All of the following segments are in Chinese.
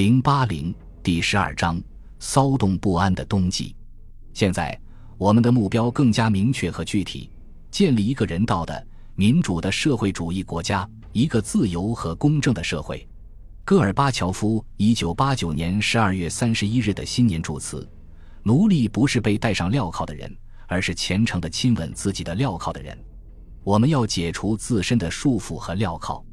零八零第十二章：骚动不安的冬季。现在，我们的目标更加明确和具体，建立一个人道的、民主的社会主义国家，一个自由和公正的社会。戈尔巴乔夫一九八九年十二月三十一日的新年祝词：奴隶不是被戴上镣铐的人，而是虔诚的亲吻自己的镣铐的人。我们要解除自身的束缚和镣铐。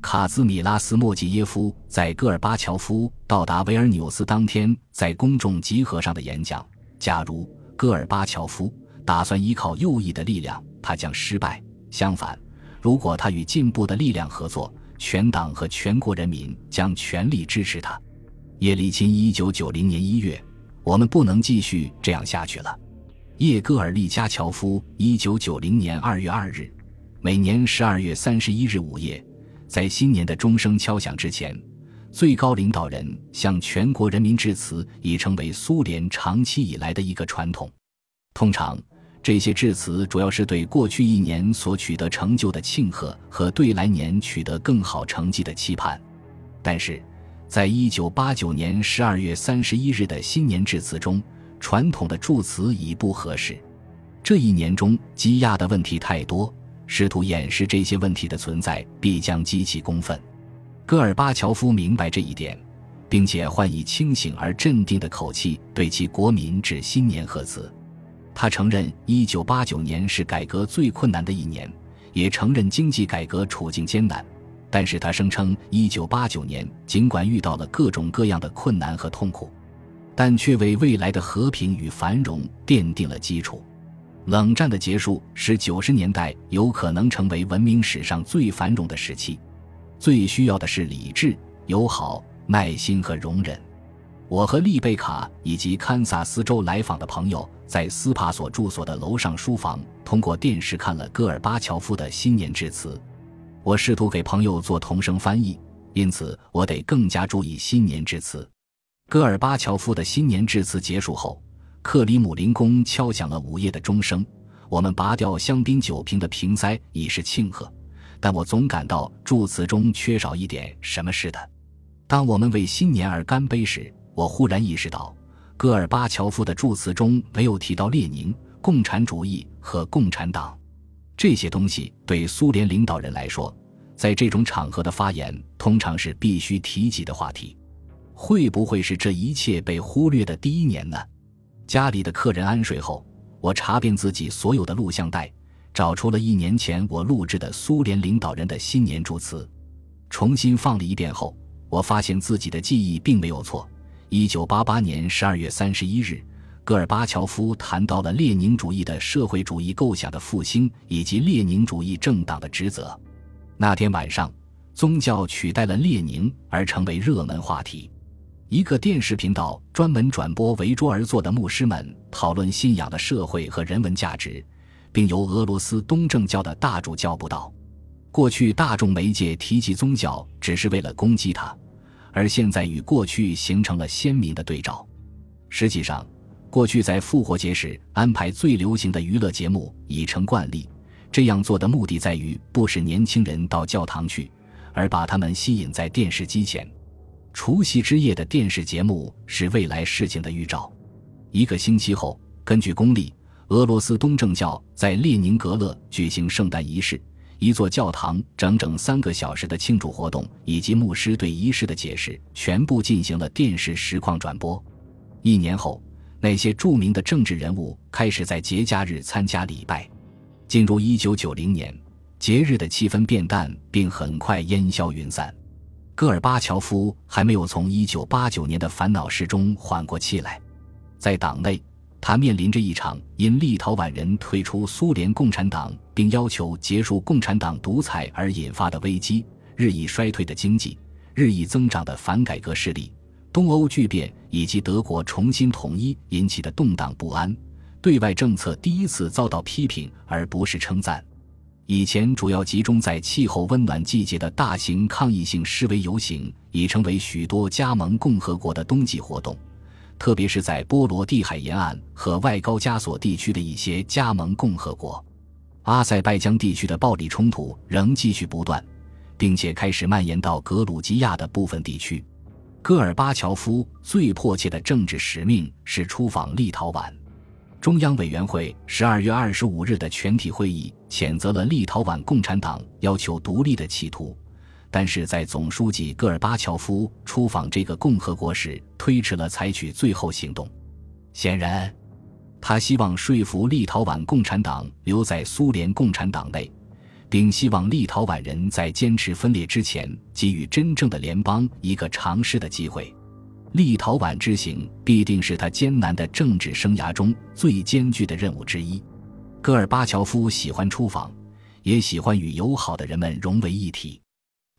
卡兹米拉斯·莫吉耶夫在戈尔巴乔夫到达维尔纽斯当天在公众集合上的演讲：假如戈尔巴乔夫打算依靠右翼的力量，他将失败；相反，如果他与进步的力量合作，全党和全国人民将全力支持他。叶利钦，一九九零年一月，我们不能继续这样下去了。叶戈尔利加乔夫，一九九零年二月二日，每年十二月三十一日午夜。在新年的钟声敲响之前，最高领导人向全国人民致辞已成为苏联长期以来的一个传统。通常，这些致辞主要是对过去一年所取得成就的庆贺和对来年取得更好成绩的期盼。但是，在一九八九年十二月三十一日的新年致辞中，传统的祝词已不合适。这一年中积压的问题太多。试图掩饰这些问题的存在，必将激起公愤。戈尔巴乔夫明白这一点，并且换以清醒而镇定的口气对其国民致新年贺词。他承认1989年是改革最困难的一年，也承认经济改革处境艰难。但是他声称，1989年尽管遇到了各种各样的困难和痛苦，但却为未来的和平与繁荣奠定了基础。冷战的结束使九十年代有可能成为文明史上最繁荣的时期。最需要的是理智、友好、耐心和容忍。我和丽贝卡以及堪萨斯州来访的朋友在斯帕索住所的楼上书房，通过电视看了戈尔巴乔夫的新年致辞。我试图给朋友做同声翻译，因此我得更加注意新年致辞。戈尔巴乔夫的新年致辞结束后。克里姆林宫敲响了午夜的钟声，我们拔掉香槟酒瓶的瓶塞以示庆贺，但我总感到祝词中缺少一点什么似的。当我们为新年而干杯时，我忽然意识到，戈尔巴乔夫的祝词中没有提到列宁、共产主义和共产党这些东西。对苏联领导人来说，在这种场合的发言通常是必须提及的话题。会不会是这一切被忽略的第一年呢？家里的客人安睡后，我查遍自己所有的录像带，找出了一年前我录制的苏联领导人的新年祝词，重新放了一遍后，我发现自己的记忆并没有错。一九八八年十二月三十一日，戈尔巴乔夫谈到了列宁主义的社会主义构想的复兴以及列宁主义政党的职责。那天晚上，宗教取代了列宁而成为热门话题。一个电视频道专门转播围桌而坐的牧师们讨论信仰的社会和人文价值，并由俄罗斯东正教的大主教布道。过去大众媒介提及宗教只是为了攻击他，而现在与过去形成了鲜明的对照。实际上，过去在复活节时安排最流行的娱乐节目已成惯例。这样做的目的在于不使年轻人到教堂去，而把他们吸引在电视机前。除夕之夜的电视节目是未来事情的预兆。一个星期后，根据公历，俄罗斯东正教在列宁格勒举行圣诞仪式，一座教堂整整三个小时的庆祝活动以及牧师对仪式的解释，全部进行了电视实况转播。一年后，那些著名的政治人物开始在节假日参加礼拜。进入一九九零年，节日的气氛变淡，并很快烟消云散。戈尔巴乔夫还没有从1989年的烦恼事中缓过气来，在党内，他面临着一场因立陶宛人退出苏联共产党并要求结束共产党独裁而引发的危机：日益衰退的经济、日益增长的反改革势力、东欧巨变以及德国重新统一引起的动荡不安。对外政策第一次遭到批评，而不是称赞。以前主要集中在气候温暖季节的大型抗议性示威游行，已成为许多加盟共和国的冬季活动，特别是在波罗的海沿岸和外高加索地区的一些加盟共和国。阿塞拜疆地区的暴力冲突仍继续不断，并且开始蔓延到格鲁吉亚的部分地区。戈尔巴乔夫最迫切的政治使命是出访立陶宛。中央委员会十二月二十五日的全体会议谴责了立陶宛共产党要求独立的企图，但是在总书记戈尔巴乔夫出访这个共和国时，推迟了采取最后行动。显然，他希望说服立陶宛共产党留在苏联共产党内，并希望立陶宛人在坚持分裂之前，给予真正的联邦一个尝试的机会。立陶宛之行必定是他艰难的政治生涯中最艰巨的任务之一。戈尔巴乔夫喜欢出访，也喜欢与友好的人们融为一体。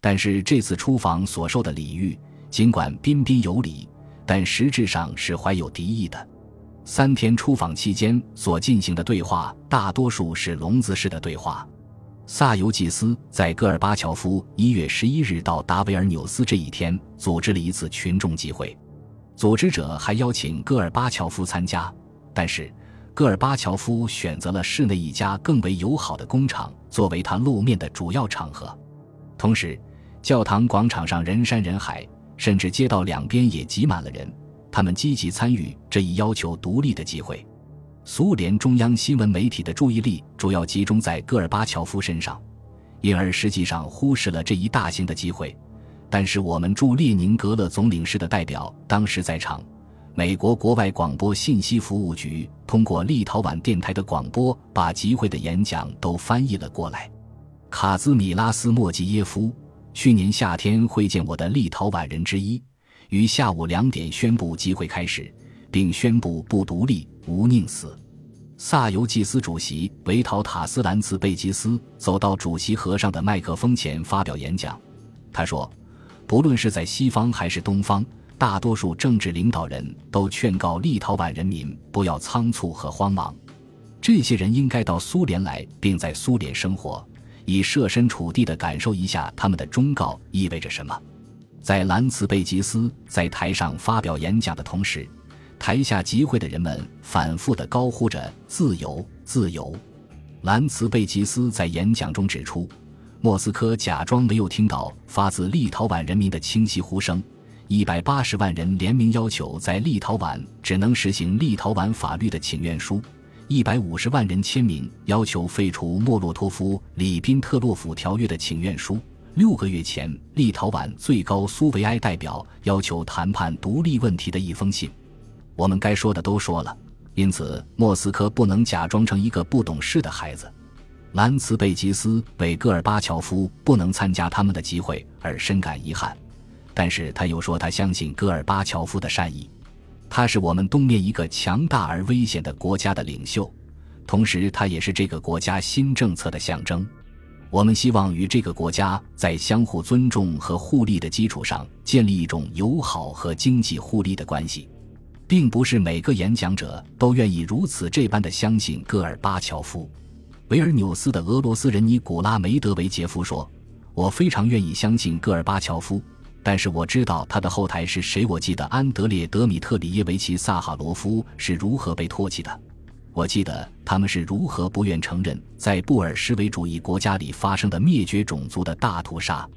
但是这次出访所受的礼遇，尽管彬彬有礼，但实质上是怀有敌意的。三天出访期间所进行的对话，大多数是聋子式的对话。萨尤祭斯在戈尔巴乔夫一月十一日到达维尔纽斯这一天，组织了一次群众集会。组织者还邀请戈尔巴乔夫参加，但是戈尔巴乔夫选择了室内一家更为友好的工厂作为他露面的主要场合。同时，教堂广场上人山人海，甚至街道两边也挤满了人，他们积极参与这一要求独立的集会。苏联中央新闻媒体的注意力主要集中在戈尔巴乔夫身上，因而实际上忽视了这一大型的机会。但是我们驻列宁格勒总领事的代表当时在场，美国国外广播信息服务局通过立陶宛电台的广播把集会的演讲都翻译了过来。卡兹米拉斯莫吉耶夫去年夏天会见我的立陶宛人之一，于下午两点宣布集会开始。并宣布不独立，无宁死。萨尤季斯主席维陶塔斯兰茨贝吉斯走到主席和尚的麦克风前发表演讲。他说：“不论是在西方还是东方，大多数政治领导人都劝告立陶宛人民不要仓促和慌忙。这些人应该到苏联来，并在苏联生活，以设身处地的感受一下他们的忠告意味着什么。”在兰茨贝吉斯在台上发表演讲的同时。台下集会的人们反复地高呼着“自由，自由”。兰茨贝吉斯在演讲中指出，莫斯科假装没有听到发自立陶宛人民的清晰呼声。一百八十万人联名要求在立陶宛只能实行立陶宛法律的请愿书，一百五十万人签名要求废除莫洛托夫里宾特洛甫条约的请愿书。六个月前，立陶宛最高苏维埃代表要求谈判独立问题的一封信。我们该说的都说了，因此莫斯科不能假装成一个不懂事的孩子。兰茨贝吉斯为戈尔巴乔夫不能参加他们的集会而深感遗憾，但是他又说他相信戈尔巴乔夫的善意。他是我们东面一个强大而危险的国家的领袖，同时他也是这个国家新政策的象征。我们希望与这个国家在相互尊重和互利的基础上建立一种友好和经济互利的关系。并不是每个演讲者都愿意如此这般的相信戈尔巴乔夫。维尔纽斯的俄罗斯人尼古拉梅德维杰夫说：“我非常愿意相信戈尔巴乔夫，但是我知道他的后台是谁。我记得安德烈德米特里耶维奇萨哈罗夫是如何被唾弃的，我记得他们是如何不愿承认在布尔什维主义国家里发生的灭绝种族的大屠杀。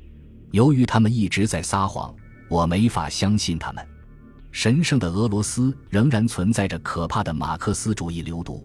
由于他们一直在撒谎，我没法相信他们。”神圣的俄罗斯仍然存在着可怕的马克思主义流毒。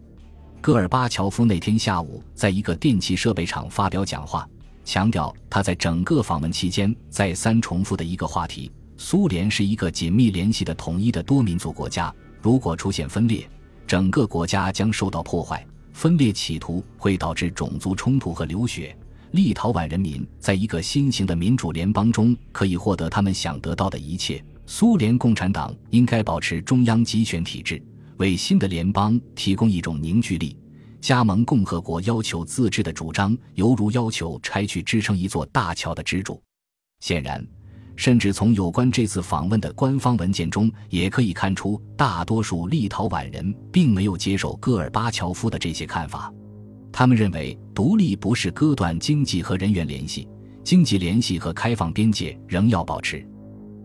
戈尔巴乔夫那天下午在一个电气设备厂发表讲话，强调他在整个访问期间再三重复的一个话题：苏联是一个紧密联系的统一的多民族国家。如果出现分裂，整个国家将受到破坏。分裂企图会导致种族冲突和流血。立陶宛人民在一个新型的民主联邦中可以获得他们想得到的一切。苏联共产党应该保持中央集权体制，为新的联邦提供一种凝聚力。加盟共和国要求自治的主张，犹如要求拆去支撑一座大桥的支柱。显然，甚至从有关这次访问的官方文件中，也可以看出，大多数立陶宛人并没有接受戈尔巴乔夫的这些看法。他们认为，独立不是割断经济和人员联系，经济联系和开放边界仍要保持。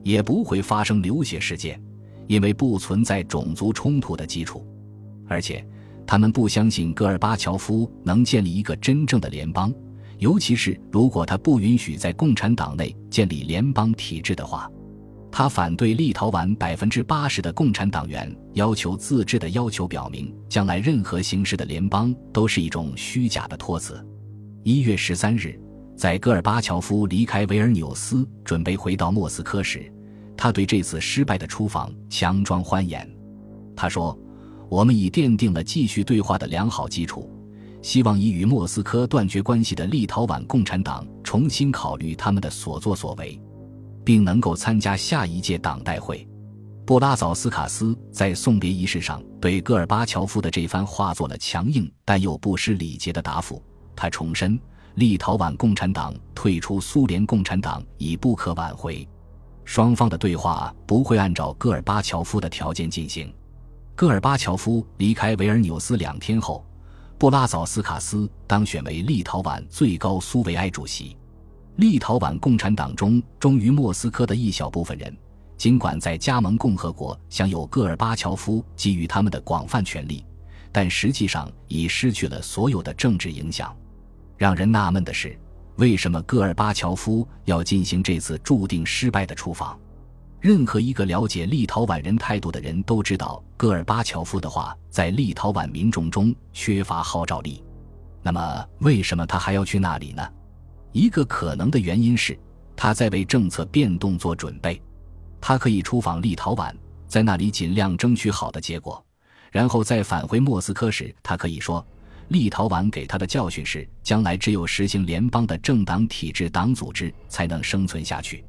也不会发生流血事件，因为不存在种族冲突的基础，而且他们不相信戈尔巴乔夫能建立一个真正的联邦，尤其是如果他不允许在共产党内建立联邦体制的话。他反对立陶宛百分之八十的共产党员要求自治的要求，表明将来任何形式的联邦都是一种虚假的托词。一月十三日，在戈尔巴乔夫离开维尔纽斯，准备回到莫斯科时，他对这次失败的出访强装欢颜。他说：“我们已奠定了继续对话的良好基础，希望已与莫斯科断绝关系的立陶宛共产党重新考虑他们的所作所为。”并能够参加下一届党代会。布拉早斯卡斯在送别仪式上对戈尔巴乔夫的这番话做了强硬但又不失礼节的答复。他重申，立陶宛共产党退出苏联共产党已不可挽回，双方的对话不会按照戈尔巴乔夫的条件进行。戈尔巴乔夫离开维尔纽斯两天后，布拉早斯卡斯当选为立陶宛最高苏维埃主席。立陶宛共产党中忠于莫斯科的一小部分人，尽管在加盟共和国享有戈尔巴乔夫给予他们的广泛权利，但实际上已失去了所有的政治影响。让人纳闷的是，为什么戈尔巴乔夫要进行这次注定失败的出访？任何一个了解立陶宛人态度的人都知道，戈尔巴乔夫的话在立陶宛民众中缺乏号召力。那么，为什么他还要去那里呢？一个可能的原因是，他在为政策变动做准备。他可以出访立陶宛，在那里尽量争取好的结果，然后再返回莫斯科时，他可以说，立陶宛给他的教训是，将来只有实行联邦的政党体制党组织才能生存下去。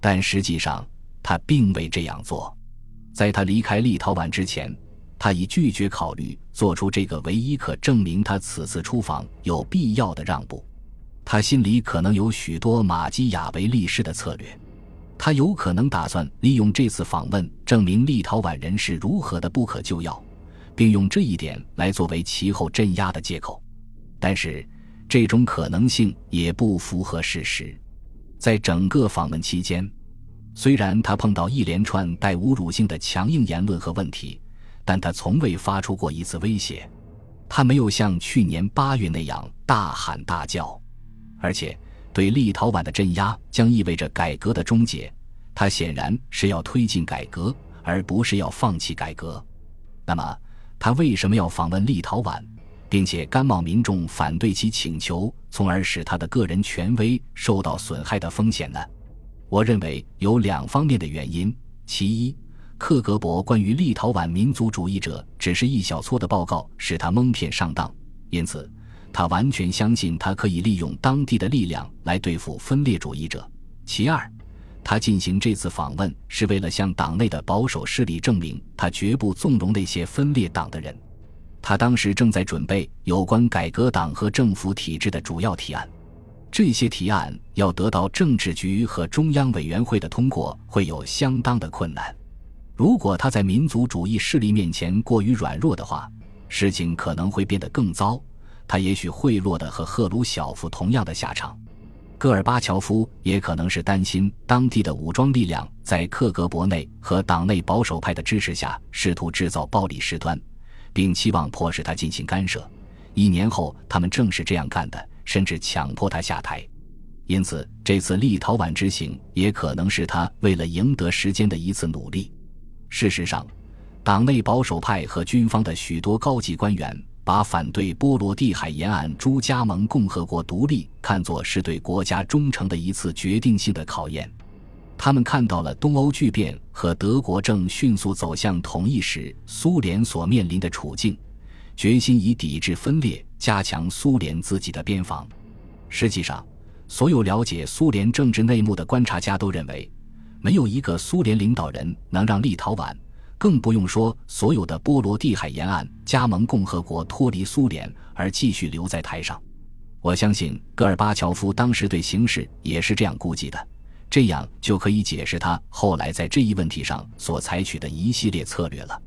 但实际上，他并未这样做。在他离开立陶宛之前，他已拒绝考虑做出这个唯一可证明他此次出访有必要的让步。他心里可能有许多马基雅维利式的策略，他有可能打算利用这次访问证明立陶宛人是如何的不可救药，并用这一点来作为其后镇压的借口。但是，这种可能性也不符合事实。在整个访问期间，虽然他碰到一连串带侮辱性的强硬言论和问题，但他从未发出过一次威胁。他没有像去年八月那样大喊大叫。而且，对立陶宛的镇压将意味着改革的终结。他显然是要推进改革，而不是要放弃改革。那么，他为什么要访问立陶宛，并且甘冒民众反对其请求，从而使他的个人权威受到损害的风险呢？我认为有两方面的原因。其一，克格勃关于立陶宛民族主义者只是一小撮的报告使他蒙骗上当，因此。他完全相信，他可以利用当地的力量来对付分裂主义者。其二，他进行这次访问是为了向党内的保守势力证明，他绝不纵容那些分裂党的人。他当时正在准备有关改革党和政府体制的主要提案，这些提案要得到政治局和中央委员会的通过，会有相当的困难。如果他在民族主义势力面前过于软弱的话，事情可能会变得更糟。他也许会落得和赫鲁晓夫同样的下场，戈尔巴乔夫也可能是担心当地的武装力量在克格勃内和党内保守派的支持下试图制造暴力事端，并期望迫使他进行干涉。一年后，他们正是这样干的，甚至强迫他下台。因此，这次立陶宛之行也可能是他为了赢得时间的一次努力。事实上，党内保守派和军方的许多高级官员。把反对波罗的海沿岸诸加盟共和国独立看作是对国家忠诚的一次决定性的考验。他们看到了东欧巨变和德国正迅速走向统一时苏联所面临的处境，决心以抵制分裂加强苏联自己的边防。实际上，所有了解苏联政治内幕的观察家都认为，没有一个苏联领导人能让立陶宛。更不用说所有的波罗的海沿岸加盟共和国脱离苏联而继续留在台上。我相信戈尔巴乔夫当时对形势也是这样估计的，这样就可以解释他后来在这一问题上所采取的一系列策略了。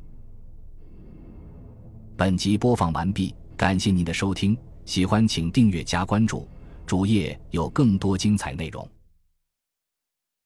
本集播放完毕，感谢您的收听，喜欢请订阅加关注，主页有更多精彩内容。